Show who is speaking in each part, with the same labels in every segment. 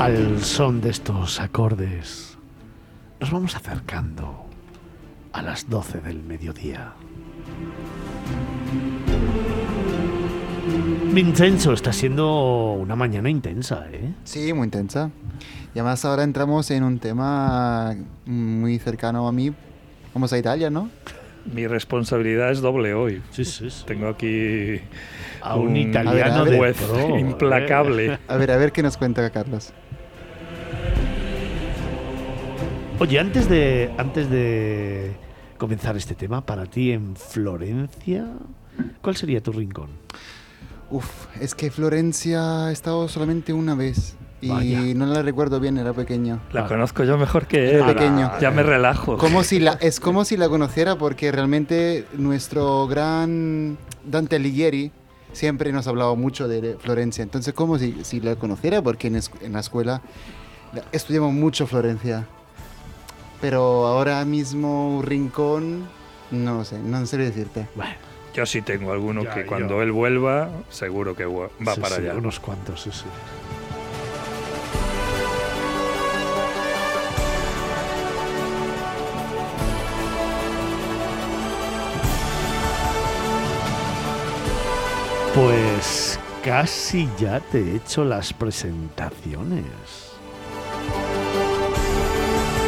Speaker 1: Al son de estos acordes, nos vamos acercando a las 12 del mediodía. Vincenzo, está siendo una mañana intensa, ¿eh?
Speaker 2: Sí, muy intensa. Y además ahora entramos en un tema muy cercano a mí. Vamos a Italia, ¿no?
Speaker 3: Mi responsabilidad es doble hoy.
Speaker 1: Sí, sí, sí.
Speaker 3: Tengo aquí
Speaker 1: A un italiano
Speaker 2: a ver,
Speaker 1: de
Speaker 3: implacable.
Speaker 2: A ver, a ver qué nos cuenta Carlos.
Speaker 1: Oye, antes de, antes de comenzar este tema, para ti en Florencia, ¿cuál sería tu rincón?
Speaker 2: Uf, es que Florencia he estado solamente una vez. Y
Speaker 1: Vaya.
Speaker 2: no la recuerdo bien, era pequeño.
Speaker 3: La conozco yo mejor que él.
Speaker 2: Era pequeño.
Speaker 3: Ya me relajo.
Speaker 2: Como si la, es como si la conociera porque realmente nuestro gran Dante Alighieri siempre nos ha hablado mucho de Florencia. Entonces, como si, si la conociera porque en, es- en la escuela la- estudiamos mucho Florencia. Pero ahora mismo un rincón, no sé, no sé decirte.
Speaker 1: Bueno,
Speaker 3: Yo sí tengo alguno
Speaker 1: Ya,
Speaker 3: que
Speaker 1: yo.
Speaker 3: cuando él vuelva, seguro que va va
Speaker 1: sí,
Speaker 3: para
Speaker 1: sí,
Speaker 3: allá.
Speaker 1: Unos cuantos, sí, sí. Pues casi ya te he hecho las presentaciones.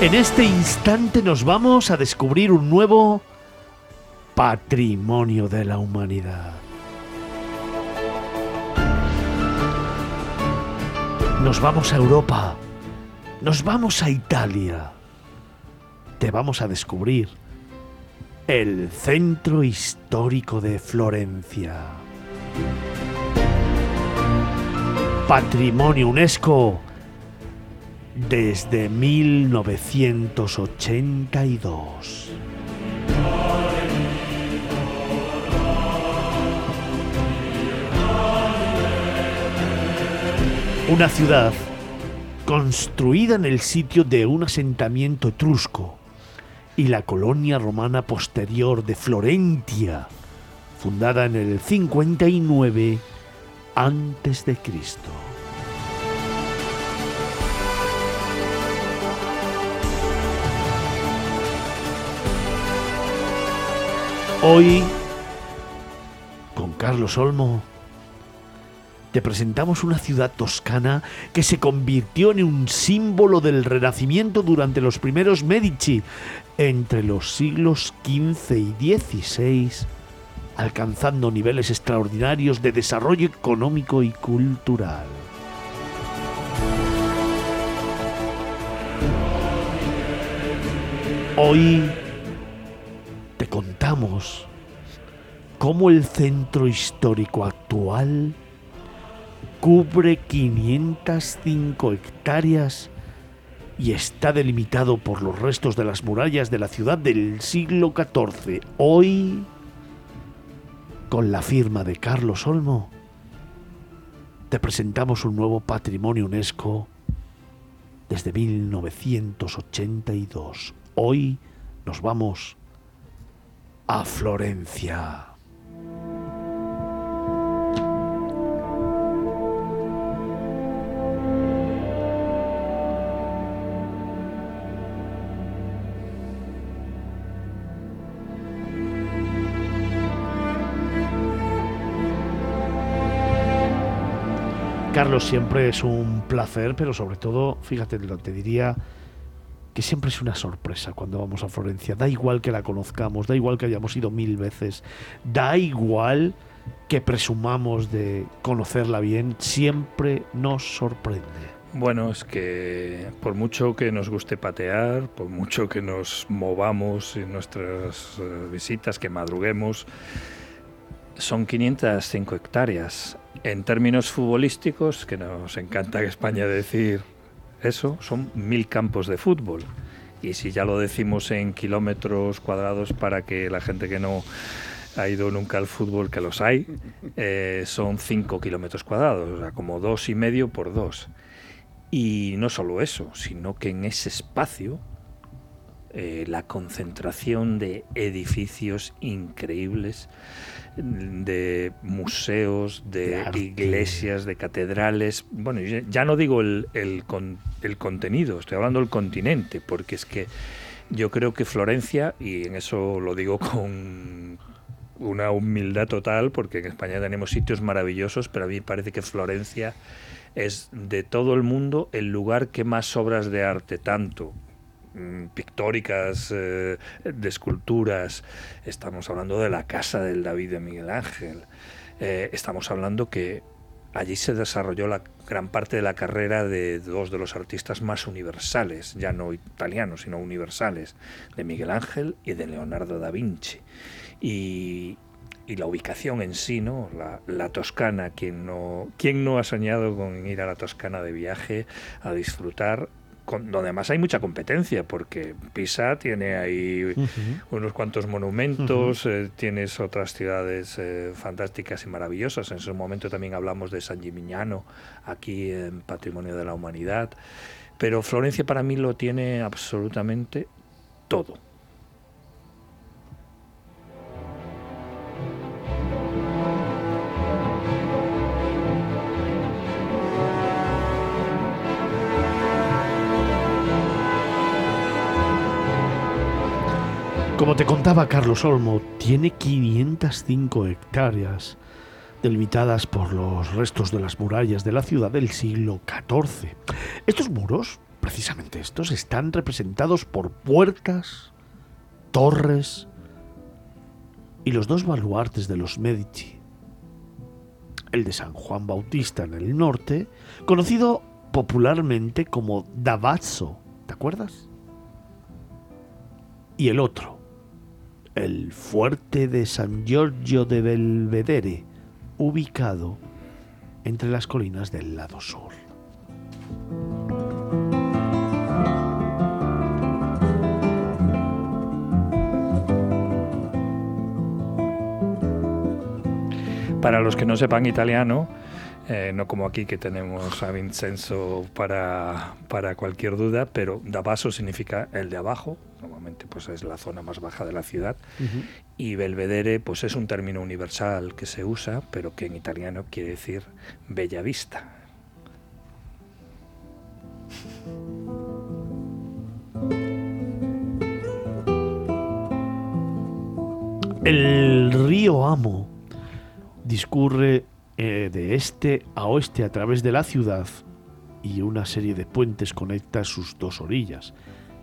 Speaker 1: En este instante nos vamos a descubrir un nuevo patrimonio de la humanidad. Nos vamos a Europa. Nos vamos a Italia. Te vamos a descubrir el centro histórico de Florencia. Patrimonio UNESCO desde 1982. Una ciudad construida en el sitio de un asentamiento etrusco y la colonia romana posterior de Florentia, fundada en el 59 antes Hoy, con Carlos Olmo, te presentamos una ciudad toscana que se convirtió en un símbolo del Renacimiento durante los primeros Medici, entre los siglos XV y XVI, alcanzando niveles extraordinarios de desarrollo económico y cultural. Hoy te contamos cómo el centro histórico actual cubre 505 hectáreas y está delimitado por los restos de las murallas de la ciudad del siglo XIV. Hoy, con la firma de Carlos Olmo, te presentamos un nuevo patrimonio UNESCO desde 1982. Hoy nos vamos a Florencia. Carlos, siempre es un placer, pero sobre todo, fíjate, lo te diría que siempre es una sorpresa cuando vamos a Florencia. Da igual que la conozcamos, da igual que hayamos ido mil veces, da igual que presumamos de conocerla bien, siempre nos sorprende.
Speaker 3: Bueno, es que por mucho que nos guste patear, por mucho que nos movamos en nuestras eh, visitas, que madruguemos, son 505 hectáreas. En términos futbolísticos, que nos encanta en España decir eso, son mil campos de fútbol. Y si ya lo decimos en kilómetros cuadrados para que la gente que no ha ido nunca al fútbol, que los hay, eh, son 5 kilómetros cuadrados, o sea, como dos y medio por dos. Y no solo eso, sino que en ese espacio eh, la concentración de edificios increíbles, de museos, de, iglesias, de catedrales. Bueno, ya no digo el, el, el contenido, estoy hablando del continente, porque es que yo creo que Florencia, y en eso lo digo con una humildad total, porque en España tenemos sitios maravillosos, pero a mí parece que Florencia es de todo el mundo el lugar que más obras de arte, tanto pictóricas, eh, de esculturas, estamos hablando de la casa del David de Miguel Ángel, eh, estamos hablando que allí se desarrolló la gran parte de la carrera de dos de los artistas más universales, ya no italianos, sino universales, de Miguel Ángel y de Leonardo da Vinci. Y, la ubicación en sí, ¿no? La, Toscana, ¿quién no, ¿quién no ha soñado con ir a la Toscana de viaje a disfrutar? Con, donde además hay mucha competencia, porque Pisa tiene ahí unos cuantos monumentos, eh, tienes otras ciudades eh, fantásticas y maravillosas. En su momento también hablamos de San Gimignano, aquí en Patrimonio de la Humanidad. Pero Florencia para mí lo tiene absolutamente todo
Speaker 1: Como te contaba Carlos Olmo, tiene 505 hectáreas delimitadas por los restos de las murallas de la ciudad del siglo XIV. Estos muros, precisamente estos, están representados por puertas, torres y los dos baluartes de los Medici. El de San Juan Bautista en el norte, conocido popularmente como Davazzo, ¿te acuerdas? Y el otro, el fuerte de San Giorgio de Belvedere, ubicado entre las colinas del lado sur.
Speaker 3: Para los que no sepan italiano, eh, no como aquí que tenemos a Vincenzo para, para cualquier duda, pero da paso significa el de abajo, normalmente pues es la zona más baja de la ciudad, y Belvedere pues es un término universal que se usa, pero que en italiano quiere decir bella vista.
Speaker 1: El río Amo discurre eh, de este a oeste a través de la ciudad y una serie de puentes conecta sus dos orillas,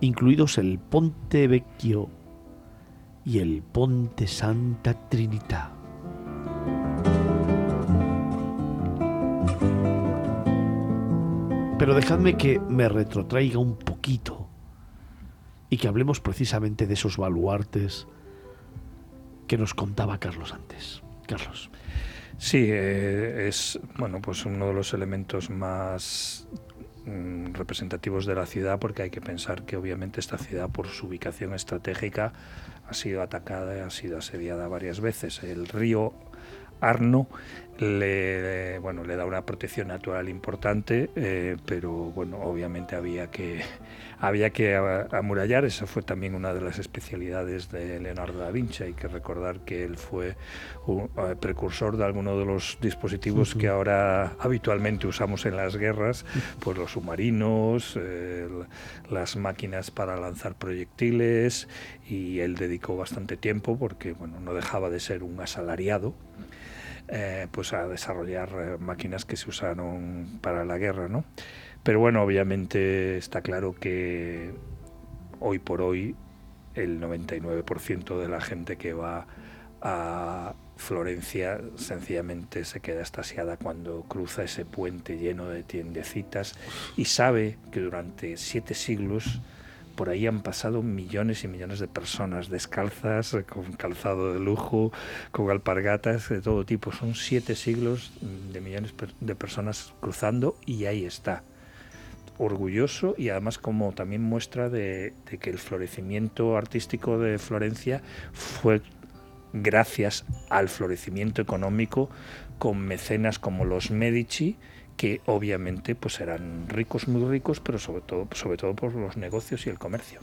Speaker 1: incluidos el Ponte Vecchio y el Ponte Santa Trinità. Pero dejadme que me retrotraiga un poquito y que hablemos precisamente de esos baluartes que nos contaba Carlos antes. Carlos.
Speaker 3: Sí, eh, es bueno, pues uno de los elementos más mm, representativos de la ciudad porque hay que pensar que obviamente esta ciudad por su ubicación estratégica ha sido atacada, y ha sido asediada varias veces. El río Arno le, bueno, le da una protección natural importante, eh, pero bueno, obviamente había que, había que amurallar. Esa fue también una de las especialidades de Leonardo da Vinci. Hay que recordar que él fue un eh, precursor de algunos de los dispositivos que ahora habitualmente usamos en las guerras, pues los submarinos, las máquinas para lanzar proyectiles, y él dedicó bastante tiempo porque bueno, no dejaba de ser un asalariado eh, pues a desarrollar eh, máquinas que se usaron para la guerra, ¿no? Pero bueno, obviamente está claro que hoy por hoy el 99% de la gente que va a Florencia sencillamente se queda estasiada cuando cruza ese puente lleno de tiendecitas y sabe que durante siete siglos por ahí han pasado millones y millones de personas descalzas, con calzado de lujo, con alpargatas de todo tipo. Son siete siglos de millones de personas cruzando y ahí está. Orgulloso y además como también muestra de, que el florecimiento artístico de Florencia fue gracias al florecimiento económico con mecenas como los Medici, que obviamente pues eran ricos, muy ricos, pero sobre todo, sobre todo por los negocios y el comercio.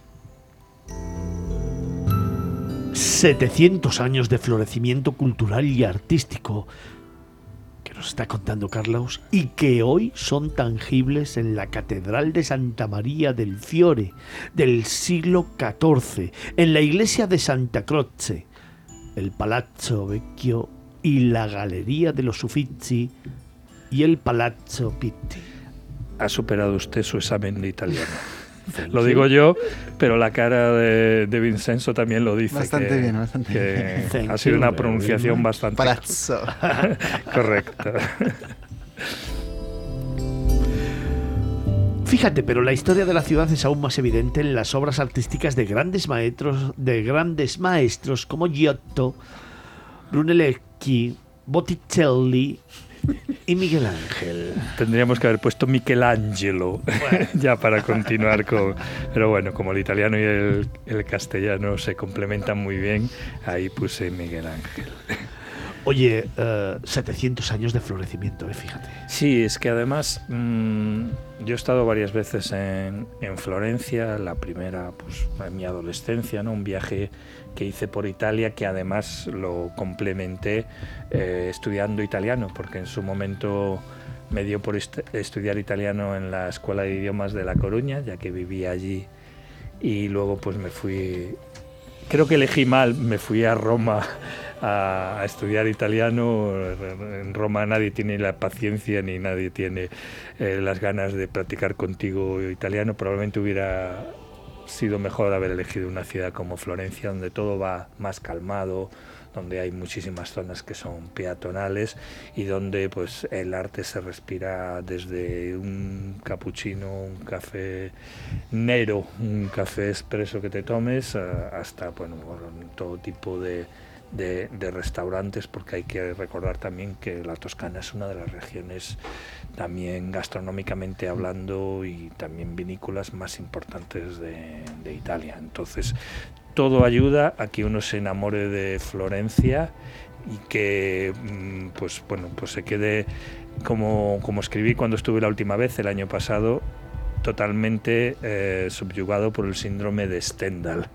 Speaker 1: 700 años de florecimiento cultural y artístico nos está contando Carlos y que hoy son tangibles en la Catedral de Santa María del Fiore del siglo XIV, en la iglesia de Santa Croce, el Palazzo Vecchio y la Galería de los Uffizi y el Palazzo Pitti.
Speaker 3: Ha superado usted su examen de italiano. Lo digo yo, pero la cara de, de Vincenzo también lo dice.
Speaker 2: Bastante
Speaker 3: que-
Speaker 2: bien, bastante
Speaker 3: que
Speaker 1: bien.
Speaker 3: ha sido una pronunciación bastante
Speaker 2: Palazzo.
Speaker 3: correcta.
Speaker 1: Fíjate, pero la historia de la ciudad es aún más evidente en las obras artísticas de grandes maestros, de grandes maestros como Giotto, Brunelleschi, Botticelli y Miguel Ángel.
Speaker 3: Tendríamos que haber puesto Michelangelo ya para continuar con... Pero bueno, como el italiano y el, el castellano se complementan muy bien, ahí puse Miguel Ángel.
Speaker 1: Oye, eh, 700 años de florecimiento, eh, fíjate.
Speaker 3: Sí, es que además mm, yo he estado varias veces en, en Florencia, la primera pues en mi adolescencia, ¿no? un viaje que hice por Italia que además lo complementé eh, estudiando italiano, porque en su momento me dio por est- estudiar italiano en la Escuela de Idiomas de La Coruña, ya que vivía allí, y luego pues me fui, creo que elegí mal, me fui a Roma a, estudiar italiano. En Roma nadie tiene la paciencia ni nadie tiene eh, las ganas de practicar contigo italiano. Probablemente hubiera sido mejor haber elegido una ciudad como Florencia, donde todo va más calmado, donde hay muchísimas zonas que son peatonales y donde pues el arte se respira desde un cappuccino, un café nero, un café expreso que te tomes, a- hasta bueno, todo tipo de, de- restaurantes, porque hay que recordar también que la Toscana es una de las regiones también gastronómicamente hablando y también vinícolas más importantes de, de Italia. Entonces, todo ayuda a que uno se enamore de Florencia y que mm, pues bueno pues se quede como, como escribí cuando estuve la última vez el año pasado totalmente eh, subyugado por el síndrome de Stendhal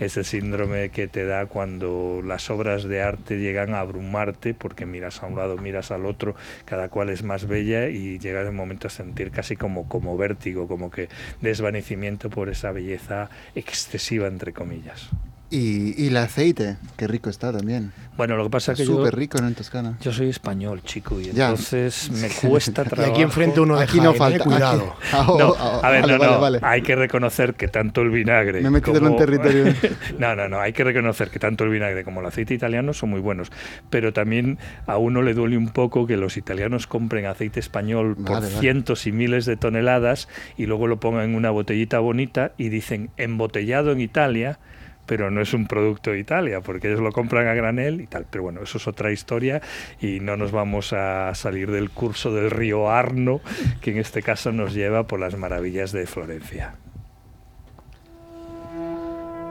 Speaker 3: ese síndrome que te da cuando las obras de arte llegan a abrumarte porque miras a un lado, miras al otro, cada cual es más bella y llegas en momento a sentir casi como, como vértigo, como que desvanecimiento por esa belleza excesiva, entre comillas.
Speaker 2: Y, y el aceite, qué rico está también.
Speaker 3: Bueno, lo que pasa es que yo,
Speaker 2: Súper rico ¿no? en Toscana.
Speaker 3: yo soy español, chico, y
Speaker 2: Ya.
Speaker 3: entonces me cuesta
Speaker 4: Y
Speaker 3: trabajo.
Speaker 4: aquí enfrente uno de
Speaker 2: Aquí no
Speaker 4: Jaén, eh,
Speaker 2: falta.
Speaker 4: cuidado.
Speaker 2: aquí- Ah, oh,
Speaker 3: No,
Speaker 2: ah,
Speaker 3: a ver,
Speaker 2: vale,
Speaker 3: no,
Speaker 2: vale,
Speaker 3: no.
Speaker 2: vale.
Speaker 3: Hay que reconocer que tanto el vinagre.
Speaker 2: Me he metido en
Speaker 3: como-
Speaker 2: un territorio.
Speaker 3: no, no, no. Hay que reconocer que tanto el vinagre como el aceite italiano son muy buenos. Pero también a uno le duele un poco que los italianos compren aceite español por cientos y miles de toneladas y luego lo pongan en una botellita bonita y dicen embotellado en Italia. Pero no es un producto de Italia, porque ellos lo compran a granel y tal. Pero bueno, eso es otra historia y no nos vamos a salir del curso del río Arno, que en este caso nos lleva por las maravillas de Florencia.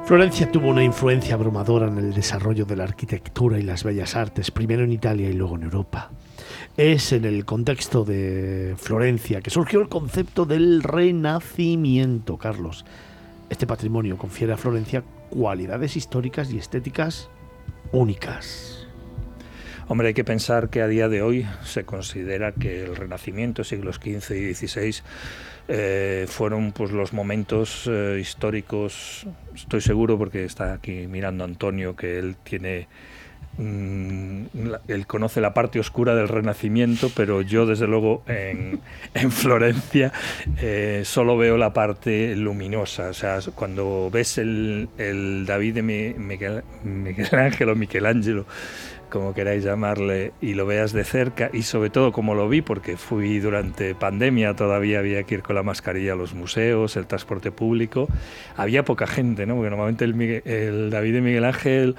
Speaker 1: Florencia tuvo una influencia abrumadora en el desarrollo de la arquitectura y las bellas artes, primero en Italia y luego en Europa. Es en el contexto de Florencia que surgió el concepto del renacimiento, Carlos. Este patrimonio confiere a Florencia cualidades históricas y estéticas únicas.
Speaker 3: Hombre, hay que pensar que a día de hoy se considera que el Renacimiento, siglos XV y XVI, eh, fueron pues los momentos eh, históricos, estoy seguro porque está aquí mirando Antonio, que él tiene mm, él conoce la parte oscura del Renacimiento, pero yo desde luego en, en Florencia eh, solo veo la parte luminosa. O sea, cuando ves el, David de Mi- Miguel, Miguel Ángel o como queráis llamarle, y lo veas de cerca, y sobre todo como lo vi, porque fui durante pandemia, todavía había que ir con la mascarilla a los museos, el transporte público, había poca gente, ¿no? Porque normalmente el, Migue- el David de Miguel Ángel,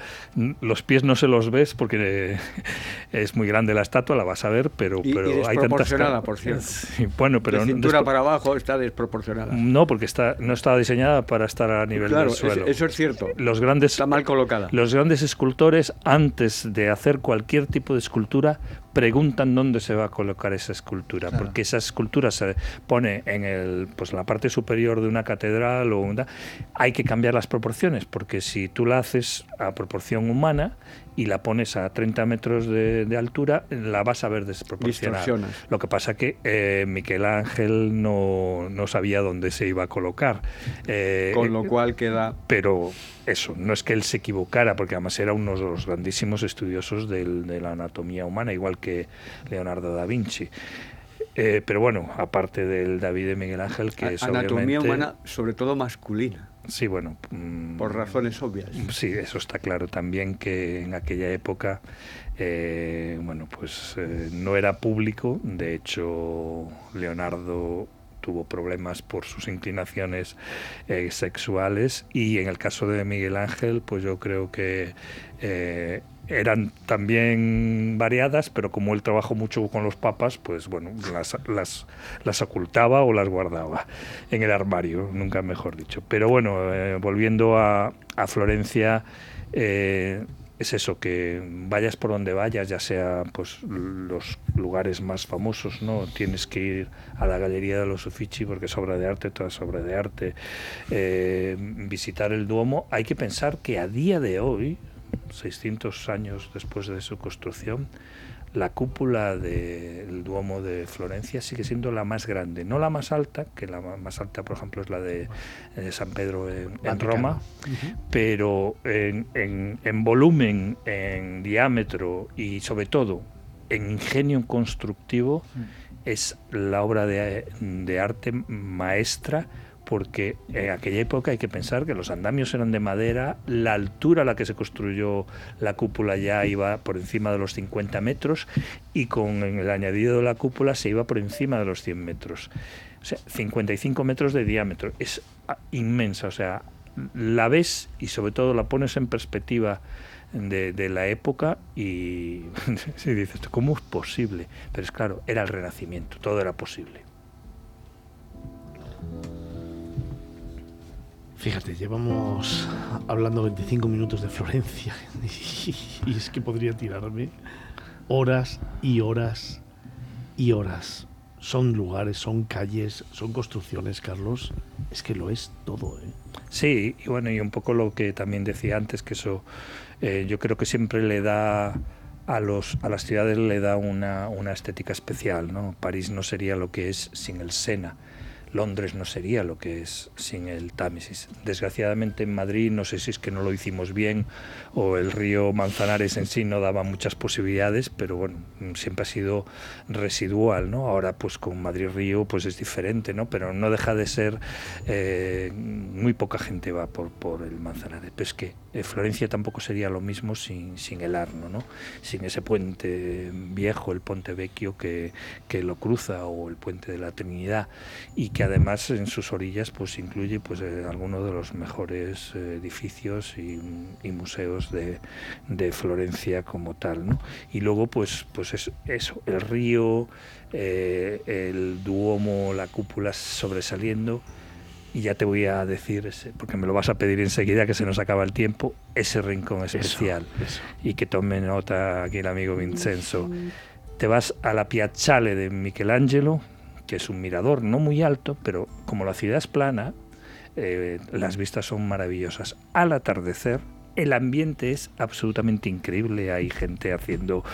Speaker 3: los pies no se los ves porque es muy grande la estatua, la vas a ver, pero,
Speaker 5: Y- y
Speaker 3: pero hay tantas...
Speaker 5: por cierto.
Speaker 3: Sí, bueno, pero...
Speaker 5: de
Speaker 3: no-
Speaker 5: cintura para abajo está desproporcionada.
Speaker 3: No, porque está, no estaba diseñada para estar a nivel
Speaker 5: claro,
Speaker 3: del
Speaker 5: es-
Speaker 3: suelo.
Speaker 5: eso es cierto.
Speaker 3: Los grandes
Speaker 5: Está mal colocada.
Speaker 3: los grandes escultores, antes de hacer cualquier tipo de escultura, preguntan dónde se va a colocar esa escultura,
Speaker 2: Claro.
Speaker 3: porque esa escultura se pone en el, pues, la parte superior de una catedral o una, hay que cambiar las proporciones, porque si tú la haces a proporción humana y la pones a 30 metros de, de altura, la vas a ver desproporcionada. Lo que pasa que eh, Miguel Ángel no, no sabía dónde se iba a colocar. Eh,
Speaker 5: Con lo cual queda
Speaker 3: pero eso, no es que él se equivocara, porque además era uno de los grandísimos estudiosos del- de la anatomía humana, igual que Leonardo da Vinci. Eh, pero bueno, aparte del David de Miguel Ángel, que es
Speaker 5: anatomía humana, sobre todo masculina,
Speaker 3: Sí, bueno. mm,
Speaker 5: por razones obvias.
Speaker 3: Sí, eso está claro también que en aquella época, eh, bueno, pues eh, no era público. De hecho, Leonardo tuvo problemas por sus inclinaciones eh, sexuales y en el caso de Miguel Ángel, pues yo creo que eh, eran también variadas, pero como él trabajó mucho con los papas, pues bueno, las, las, las ocultaba o las guardaba en el armario, nunca mejor dicho. Pero bueno, eh, volviendo a, a Florencia, eh, es eso, que vayas por donde vayas, ya sea pues los lugares más famosos, ¿no? Tienes que ir a la Galería de los Uffizi porque es obra de arte, toda es obra de arte. Eh, visitar el Duomo, hay que pensar que a día de hoy, 600 años después de su construcción, la cúpula del Duomo de Florencia sigue siendo la más grande, no la más alta, que la más alta, por ejemplo, es la de, San Pedro en. Roma, pero en, en- en volumen, en diámetro y sobre todo en ingenio constructivo es la obra de, de arte maestra porque en aquella época hay que pensar que los andamios eran de madera, la altura a la que se construyó la cúpula ya iba por encima de los 50 metros y con el añadido de la cúpula se iba por encima de los 100 metros. O sea, 55 metros de diámetro. Es ah, inmensa, o sea, la ves y sobre todo la pones en perspectiva de, de la época y si dices, ¿cómo es posible? Pero es claro, era el renacimiento, todo era posible.
Speaker 1: Fíjate, llevamos hablando 25 minutos de Florencia y es que podría tirarme horas y horas y horas. Son lugares, son calles, son construcciones, Carlos. Es que lo es todo, ¿eh?
Speaker 3: Sí, y bueno, y un poco lo que también decía antes, que eso eh, yo creo que siempre le da a, los, a las ciudades le da una, una estética especial, ¿no? París no sería lo que es sin el Sena. Londres no sería lo que es sin el Támesis. Desgraciadamente en Madrid no sé si es que no lo hicimos bien o el río Manzanares en sí no daba muchas posibilidades, pero bueno, siempre ha sido residual, ¿no? Ahora pues con Madrid Río pues es diferente, ¿no? Pero no deja de ser eh, muy poca gente va por, por el Manzanares. Pero es que eh, Florencia tampoco sería lo mismo sin, sin el Arno, ¿no? Sin ese puente viejo, el Ponte Vecchio que, que lo cruza o el puente de la Trinidad y que además en sus orillas pues incluye pues eh, algunos de los mejores eh, edificios y, y museos de, de Florencia como tal, ¿no? Y luego pues pues es eso, el río, eh, el Duomo, la cúpula sobresaliendo y ya te voy a decir, ese, porque me lo vas a pedir enseguida que se nos acaba el tiempo, ese rincón especial
Speaker 1: Eso.
Speaker 3: y que tome nota aquí el amigo Vincenzo. Te vas a la Piazzale de Michelangelo, que es un mirador no muy alto, pero como la ciudad es plana, eh, las vistas son maravillosas. Al atardecer, el ambiente es absolutamente increíble. Hay gente haciendo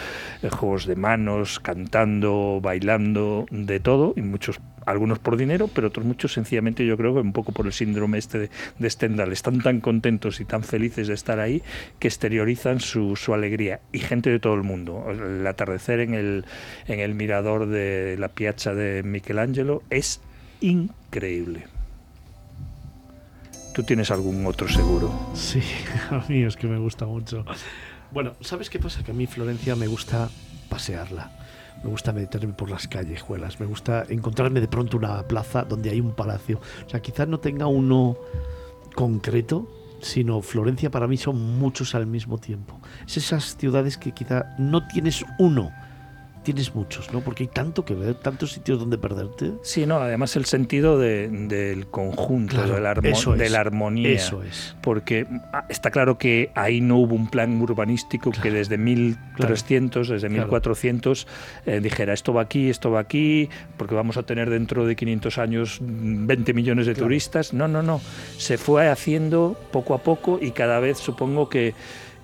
Speaker 3: eh, juegos de manos, cantando, bailando, de todo, y muchos, algunos por dinero, pero otros muchos sencillamente yo creo que un poco por el síndrome este de, de Stendhal. Están tan contentos y tan felices de estar ahí que exteriorizan su, su alegría. Y gente de todo el mundo. El atardecer en el, en el mirador de la piazza de Michelangelo es increíble. ¿Tú tienes algún otro seguro?
Speaker 1: Sí, a mí es que me gusta mucho. Bueno, ¿sabes qué pasa? Que a mí Florencia me gusta pasearla. Me gusta meterme por las callejuelas. Me gusta encontrarme de pronto una plaza donde hay un palacio. O sea, quizás no tenga uno concreto, sino Florencia para mí son muchos al mismo tiempo. Es esas ciudades que quizá no tienes uno, tienes muchos, ¿no? Porque hay tanto que ver, tantos sitios donde perderte.
Speaker 3: Sí, no, además el sentido de- del conjunto,
Speaker 1: Claro,
Speaker 3: de, la armo-
Speaker 1: eso es,
Speaker 3: de la armonía.
Speaker 1: Eso es.
Speaker 3: Porque ah, está claro que ahí no hubo un plan urbanístico que desde 1300, desde
Speaker 1: Claro.
Speaker 3: 1400, eh, dijera esto va aquí, esto va aquí, porque vamos a tener dentro de 500 años mm, 20 millones de turistas. No, no, no. Se fue haciendo poco a poco y cada vez supongo que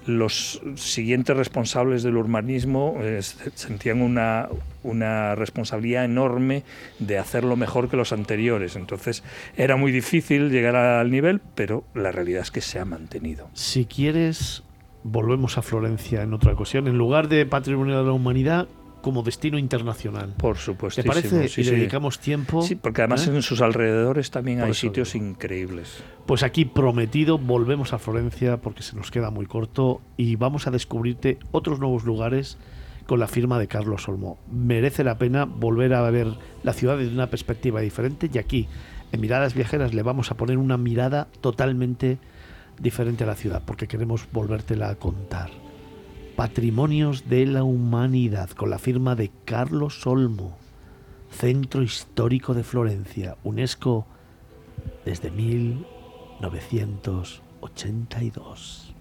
Speaker 3: los siguientes responsables del urbanismo eh, se- sentían una, una responsabilidad enorme de hacerlo mejor que los anteriores. Entonces era muy difícil llegar al nivel, pero la realidad es que se ha mantenido.
Speaker 1: Si quieres, volvemos a Florencia en otra ocasión, en lugar de Patrimonio de la Humanidad, como destino internacional.
Speaker 3: Por
Speaker 1: ¿Te
Speaker 3: supuesto.
Speaker 1: parece?
Speaker 3: Sí,
Speaker 1: y
Speaker 3: sí.
Speaker 1: dedicamos tiempo.
Speaker 3: Sí, porque además
Speaker 1: ¿eh?
Speaker 3: en sus alrededores también
Speaker 1: Por
Speaker 3: hay sitios
Speaker 1: digo.
Speaker 3: increíbles.
Speaker 1: Pues aquí prometido, volvemos a Florencia porque se nos queda muy corto y vamos a descubrirte otros nuevos lugares con la firma de Carlos Olmo. Merece la pena volver a ver la ciudad desde una perspectiva diferente y aquí, en Miradas Viajeras, le vamos a poner una mirada totalmente diferente a la ciudad porque queremos volvértela a contar. Patrimonios de la Humanidad, con la firma de Carlos Olmo, Centro Histórico de Florencia, UNESCO, desde 1982.